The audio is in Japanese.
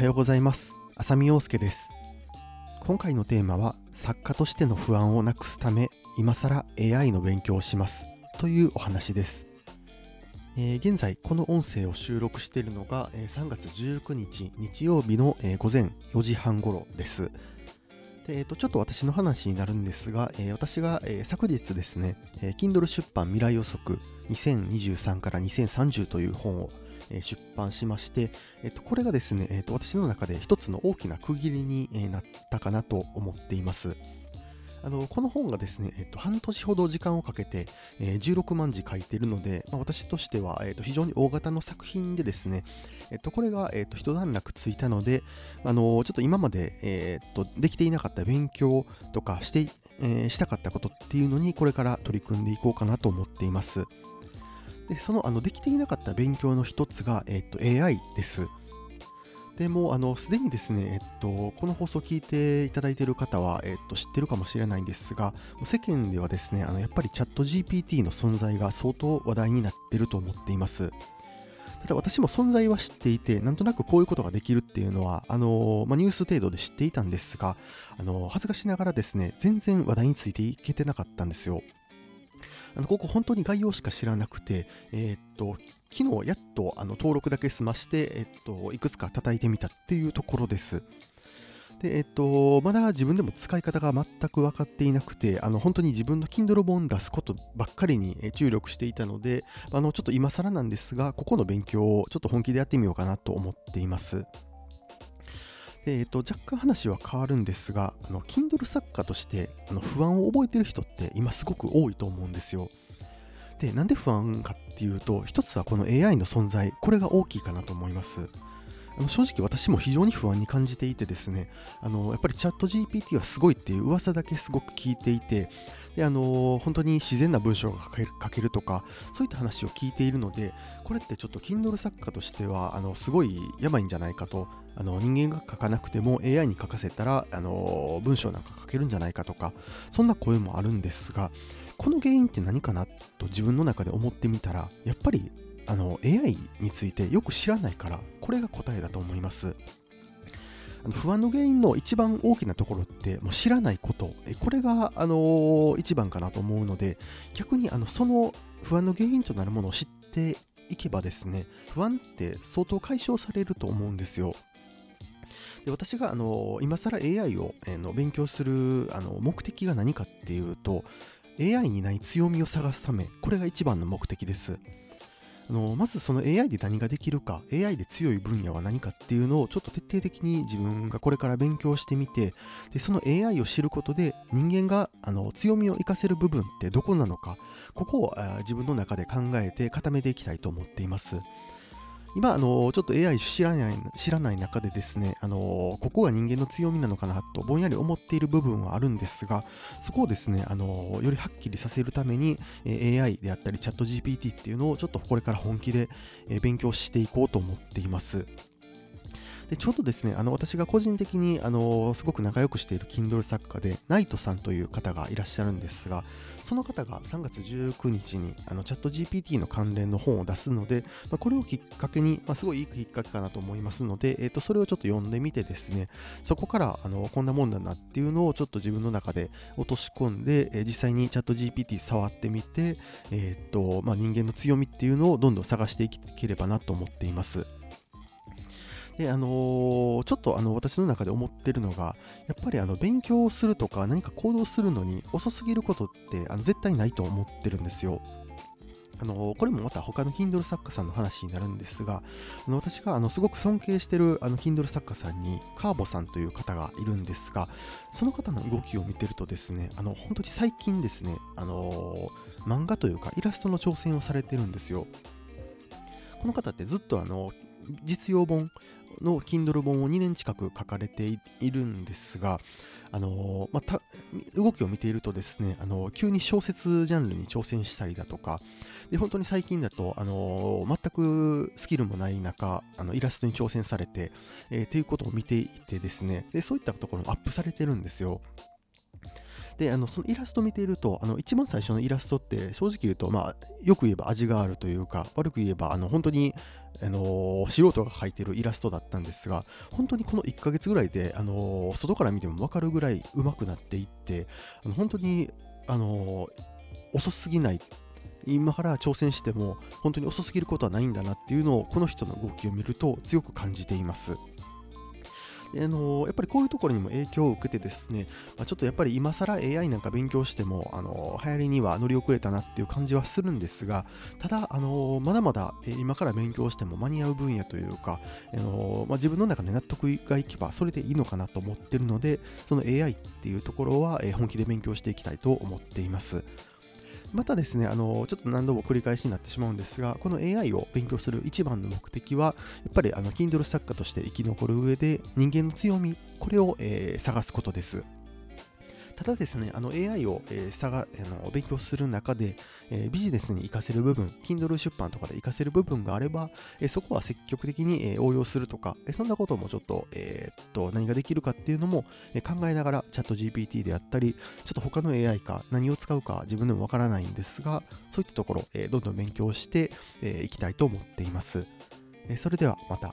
はようございます。浅見陽介です。今回のテーマは作家としての不安をなくすため今更 AI の勉強をします。というお話です。えー、現在この音声を収録しているのが、え、3月19日日曜日の、え、午前4時半頃です。で、えーと、ちょっと私の話になるんですが、えー、私が、えー、昨日ですね、えー、Kindle 出版未来予測2023から2030という本を、出版しまして、えーと、これがですね、えーと、私の中で一つの大きな区切りに、なったかなと思っています。あのこの本がですね、えっと、半年ほど時間をかけて、えー、16万字書いているので、まあ、私としては、えっと、非常に大型の作品でですね、えっと、これが、えっと、一段落ついたので、あのちょっと今まで、えっと、できていなかった勉強とかして、えー、したかったことっていうのにこれから取り組んでいこうかなと思っています。でそのあのできていなかった勉強の一つが、えっと、AI です。でもあのすでにですね、えっと、この放送を聞いていただいている方は、えっと、知ってるかもしれないんですが、世間ではですね、あのやっぱりチャット GPT の存在が相当話題になっていると思っています。ただ私も存在は知っていて、なんとなくこういうことができるっていうのは、あのまあ、ニュース程度で知っていたんですが、あの恥ずかしながらですね、全然話題についていけてなかったんですよ。あのここ本当に概要しか知らなくて、えー、っと、昨日やっとあの登録だけ済まして、えっと、いくつか叩いてみたっていうところです。で、えっと、まだ自分でも使い方が全く分かっていなくて、あの本当に自分の Kindle 本出すことばっかりに注力していたので、あのちょっと今更なんですが、ここの勉強をちょっと本気でやってみようかなと思っています。えーと、若干話は変わるんですが、あの Kindle 作家としてあの不安を覚えてる人って今すごく多いと思うんですよ。で、なんで不安かっていうと、一つはこの AI の存在、これが大きいかなと思います。あの正直私も非常に不安に感じていてですね、あのやっぱりチャット GPT はすごいっていう噂だけすごく聞いていて、であの本当に自然な文章が書ける書けるとか、そういった話を聞いているので、これってちょっと Kindle 作家としてはあのすごいやばいんじゃないかと、あの人間が書かなくても AI に書かせたらあの文章なんか書けるんじゃないかとか、そんな声もあるんですが、この原因って何かなと自分の中で思ってみたら、やっぱりあの AI についてよく知らないから、これが答えだと思います。不安の原因の一番大きなところってもう知らないことこれが、あのー、一番かなと思うので逆にあのその不安の原因となるものを知っていけばですね不安って相当解消されると思うんですよで私があの今更 AI を、え、の勉強するあの目的が何かっていうと AI にない強みを探すためこれが一番の目的ですあのまずその AI で何ができるか AI で強い分野は何かっていうのをちょっと徹底的に自分がこれから勉強してみてでその AI を知ることで人間があの強みを活かせる部分ってどこなのかここを自分の中で考えて固めていきたいと思っています。今、あのちょっと AI 知らない知らない中でですね、あのここが人間の強みなのかなとぼんやり思っている部分はあるんですが、そこをですね、あのよりはっきりさせるために、え AI であったりチャット GPT っていうのをちょっとこれから本気で、え勉強していこうと思っています。でちょうどですね、あの私が個人的にあのすごく仲良くしている Kindle 作家で、ナイトさんという方がいらっしゃるんですが、その方が3月19日にあのチャット GPT の関連の本を出すので、まあ、これをきっかけに、まあ、すごいいいきっかけかなと思いますので、えー、とそれをちょっと読んでみてですね、そこからあのこんなもんだなっていうのをちょっと自分の中で落とし込んで、えー、実際にチャット GPT 触ってみて、えーとまあ、人間の強みっていうのをどんどん探していければなと思っています。で、あのー、ちょっとあの私の中で思ってるのが、やっぱりあの勉強をするとか何か行動するのに遅すぎることってあの絶対ないと思ってるんですよ。あのこれもまた他の Kindle 作家さんの話になるんですが、あの私があのすごく尊敬してるあの Kindle 作家さんにカーボさんという方がいるんですが、その方の動きを見てるとですね、あの本当に最近ですね、あの漫画というかイラストの挑戦をされてるんですよ。この方ってずっとあの実用本の Kindle 本を2年近く書かれているんですが、あのまあ、動きを見ているとですね、あの急に小説ジャンルに挑戦したりだとか、で本当に最近だと、あの全くスキルもない中、あのイラストに挑戦されて、えー、っていうことを見ていてですねで、そういったところもアップされてるんですよ。であのそのイラスト見ているとあの一番最初のイラストって正直言うと、まあ、よく言えば味があるというか悪く言えばあの本当にあの素人が描いてるイラストだったんですが本当にこの1ヶ月ぐらいであの外から見ても分かるぐらい上手くなっていってあの本当にあの遅すぎない今から挑戦しても本当に遅すぎることはないんだなっていうのをこの人の動きを見ると強く感じています。あのやっぱりこういうところにも影響を受けてですね、まあ、ちょっとやっぱり今更 AI なんか勉強しても、あの流行りには乗り遅れたなっていう感じはするんですが、ただ、あのまだまだ今から勉強しても間に合う分野というか、あのまあ、自分の中で納得がいけばそれでいいのかなと思ってるので、その AI っていうところは本気で勉強していきたいと思っています。またですね、あのちょっと何度も繰り返しになってしまうんですが、この AI を勉強する一番の目的は、やっぱりあの Kindle 作家として生き残る上で人間の強み、これを、えー、探すことです。ただですね、あの AI を、えー、さがあの勉強する中で、えー、ビジネスに活かせる部分、Kindle 出版とかで活かせる部分があれば、えー、そこは積極的に、え応用するとか、えそんなこともちょっと,、えっと何ができるかっていうのも、え考えながらチャット GPT であったり、ちょっと他の AI か何を使うか自分でもわからないんですが、そういったところ、えどんどん勉強してい、えきたいと思っています。えそれではまた。